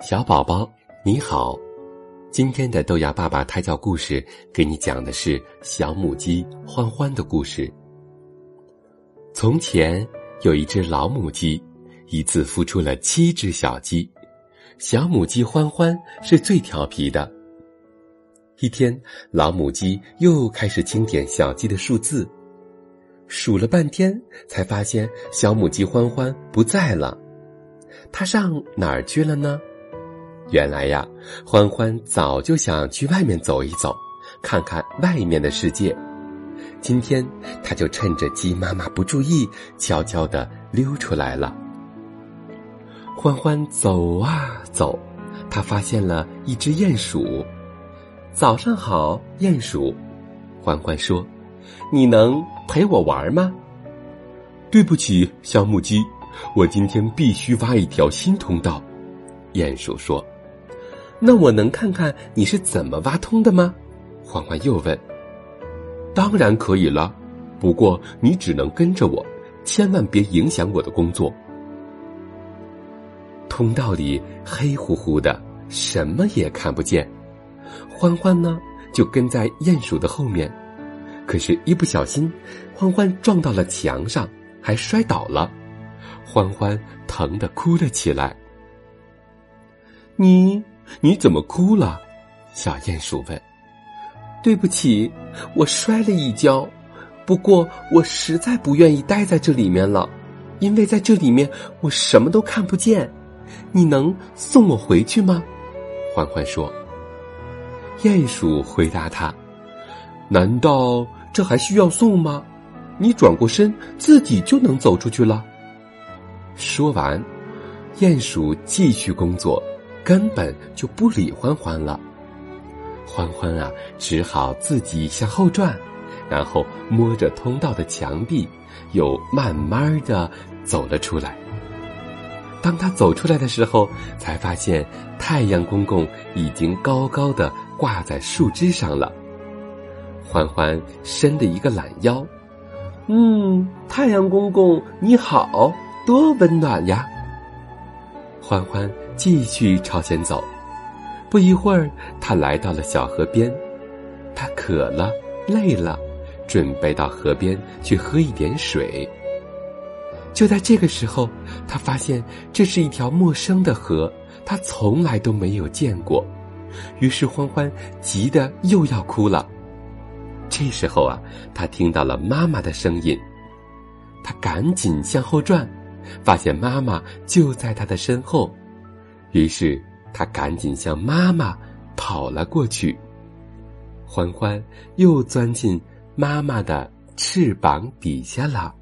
小宝宝，你好！今天的豆芽爸爸胎教故事给你讲的是小母鸡欢欢的故事。从前有一只老母鸡，一次孵出了七只小鸡，小母鸡欢欢是最调皮的。一天，老母鸡又开始清点小鸡的数字，数了半天，才发现小母鸡欢欢不在了，它上哪儿去了呢？原来呀，欢欢早就想去外面走一走，看看外面的世界。今天，他就趁着鸡妈妈不注意，悄悄的溜出来了。欢欢走啊走，他发现了一只鼹鼠。早上好，鼹鼠。欢欢说：“你能陪我玩吗？”对不起，小母鸡，我今天必须挖一条新通道。鼹鼠说。那我能看看你是怎么挖通的吗？欢欢又问。当然可以了，不过你只能跟着我，千万别影响我的工作。通道里黑乎乎的，什么也看不见。欢欢呢，就跟在鼹鼠的后面，可是，一不小心，欢欢撞到了墙上，还摔倒了。欢欢疼得哭了起来。你。你怎么哭了？小鼹鼠问。对不起，我摔了一跤。不过我实在不愿意待在这里面了，因为在这里面我什么都看不见。你能送我回去吗？欢欢说。鼹鼠回答他：“难道这还需要送吗？你转过身，自己就能走出去了。”说完，鼹鼠继续工作。根本就不理欢欢了，欢欢啊，只好自己向后转，然后摸着通道的墙壁，又慢慢的走了出来。当他走出来的时候，才发现太阳公公已经高高的挂在树枝上了。欢欢伸了一个懒腰，嗯，太阳公公你好，多温暖呀！欢欢继续朝前走，不一会儿，他来到了小河边。他渴了，累了，准备到河边去喝一点水。就在这个时候，他发现这是一条陌生的河，他从来都没有见过。于是欢欢急得又要哭了。这时候啊，他听到了妈妈的声音，他赶紧向后转。发现妈妈就在他的身后，于是他赶紧向妈妈跑了过去。欢欢又钻进妈妈的翅膀底下了。